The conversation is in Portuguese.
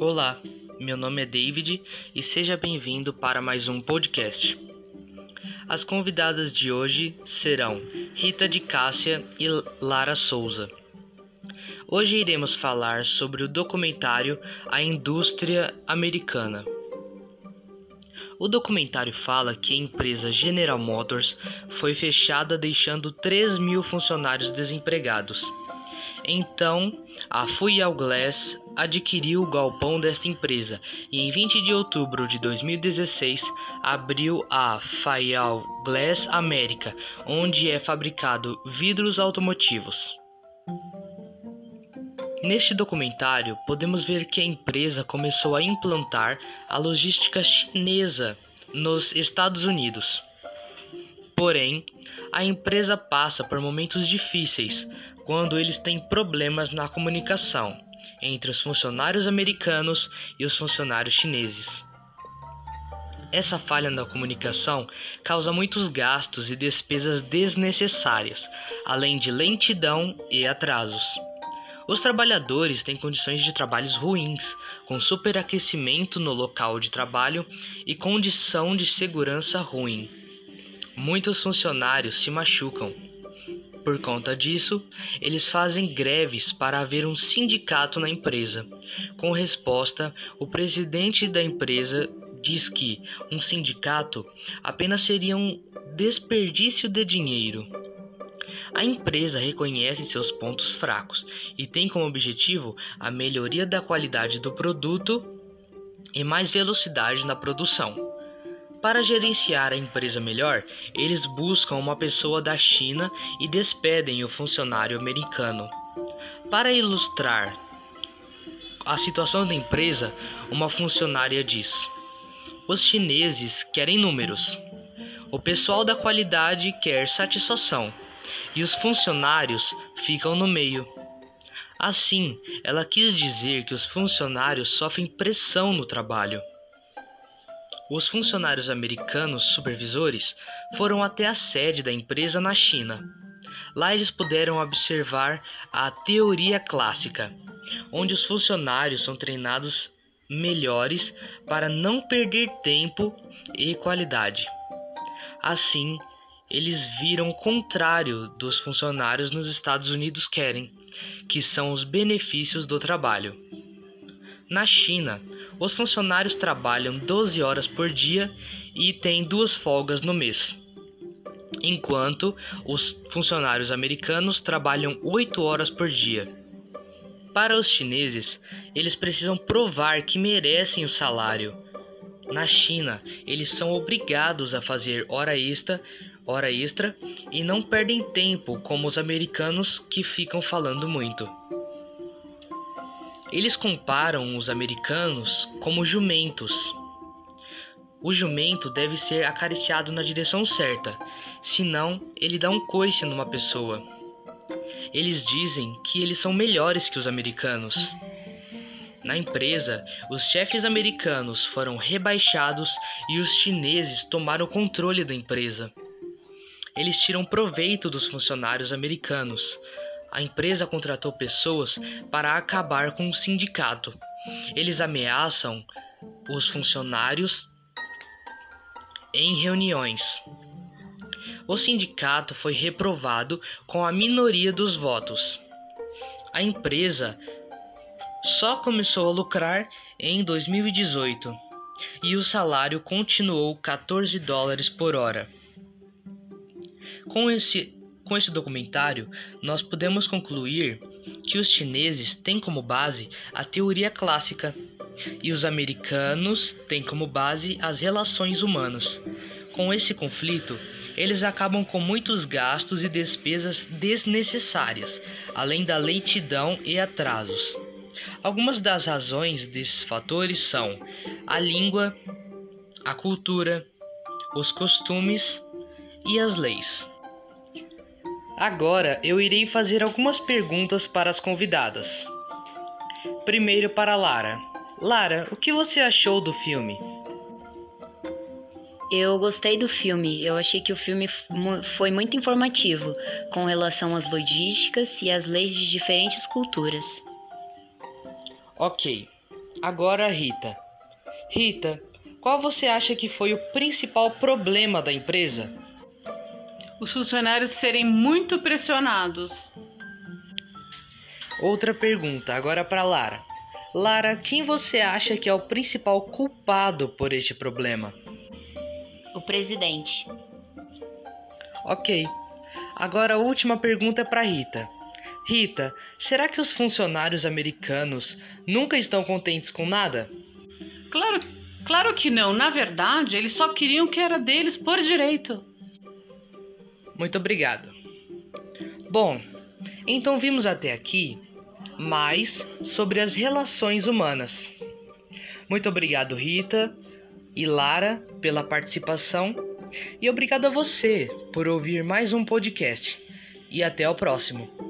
Olá, meu nome é David e seja bem-vindo para mais um podcast. As convidadas de hoje serão Rita de Cássia e Lara Souza. Hoje iremos falar sobre o documentário A Indústria Americana. O documentário fala que a empresa General Motors foi fechada, deixando 3 mil funcionários desempregados. Então, a Fuyal Glass adquiriu o galpão desta empresa e em 20 de outubro de 2016 abriu a Fayal Glass América, onde é fabricado vidros automotivos. Neste documentário, podemos ver que a empresa começou a implantar a logística chinesa nos Estados Unidos. Porém, a empresa passa por momentos difíceis quando eles têm problemas na comunicação entre os funcionários americanos e os funcionários chineses. Essa falha na comunicação causa muitos gastos e despesas desnecessárias, além de lentidão e atrasos. Os trabalhadores têm condições de trabalhos ruins, com superaquecimento no local de trabalho e condição de segurança ruim. Muitos funcionários se machucam. Por conta disso, eles fazem greves para haver um sindicato na empresa. Com resposta, o presidente da empresa diz que um sindicato apenas seria um desperdício de dinheiro. A empresa reconhece seus pontos fracos e tem como objetivo a melhoria da qualidade do produto e mais velocidade na produção. Para gerenciar a empresa melhor, eles buscam uma pessoa da China e despedem o funcionário americano. Para ilustrar a situação da empresa, uma funcionária diz: Os chineses querem números. O pessoal da qualidade quer satisfação e os funcionários ficam no meio. Assim, ela quis dizer que os funcionários sofrem pressão no trabalho. Os funcionários americanos supervisores foram até a sede da empresa na China. Lá eles puderam observar a teoria clássica, onde os funcionários são treinados melhores para não perder tempo e qualidade. Assim, eles viram o contrário dos funcionários nos Estados Unidos querem, que são os benefícios do trabalho. Na China, os funcionários trabalham 12 horas por dia e têm duas folgas no mês, enquanto os funcionários americanos trabalham 8 horas por dia. Para os chineses, eles precisam provar que merecem o salário. Na China, eles são obrigados a fazer hora extra hora extra e não perdem tempo como os americanos que ficam falando muito. Eles comparam os americanos como jumentos. O jumento deve ser acariciado na direção certa, senão ele dá um coice numa pessoa. Eles dizem que eles são melhores que os americanos. Na empresa, os chefes americanos foram rebaixados e os chineses tomaram o controle da empresa eles tiram proveito dos funcionários americanos. A empresa contratou pessoas para acabar com o sindicato. Eles ameaçam os funcionários em reuniões. O sindicato foi reprovado com a minoria dos votos. A empresa só começou a lucrar em 2018 e o salário continuou 14 dólares por hora. Com esse, com esse documentário, nós podemos concluir que os chineses têm como base a teoria clássica e os americanos têm como base as relações humanas. Com esse conflito, eles acabam com muitos gastos e despesas desnecessárias, além da lentidão e atrasos. Algumas das razões desses fatores são a língua, a cultura, os costumes e as leis. Agora eu irei fazer algumas perguntas para as convidadas. Primeiro para Lara. Lara, o que você achou do filme? Eu gostei do filme. Eu achei que o filme foi muito informativo com relação às logísticas e às leis de diferentes culturas. Ok. Agora, Rita. Rita, qual você acha que foi o principal problema da empresa? Os funcionários serem muito pressionados. Outra pergunta, agora para Lara. Lara, quem você acha que é o principal culpado por este problema? O presidente. Ok. Agora a última pergunta é para Rita. Rita, será que os funcionários americanos nunca estão contentes com nada? Claro, claro que não. Na verdade, eles só queriam o que era deles por direito. Muito obrigado. Bom, então vimos até aqui mais sobre as relações humanas. Muito obrigado, Rita e Lara, pela participação. E obrigado a você por ouvir mais um podcast. E até o próximo.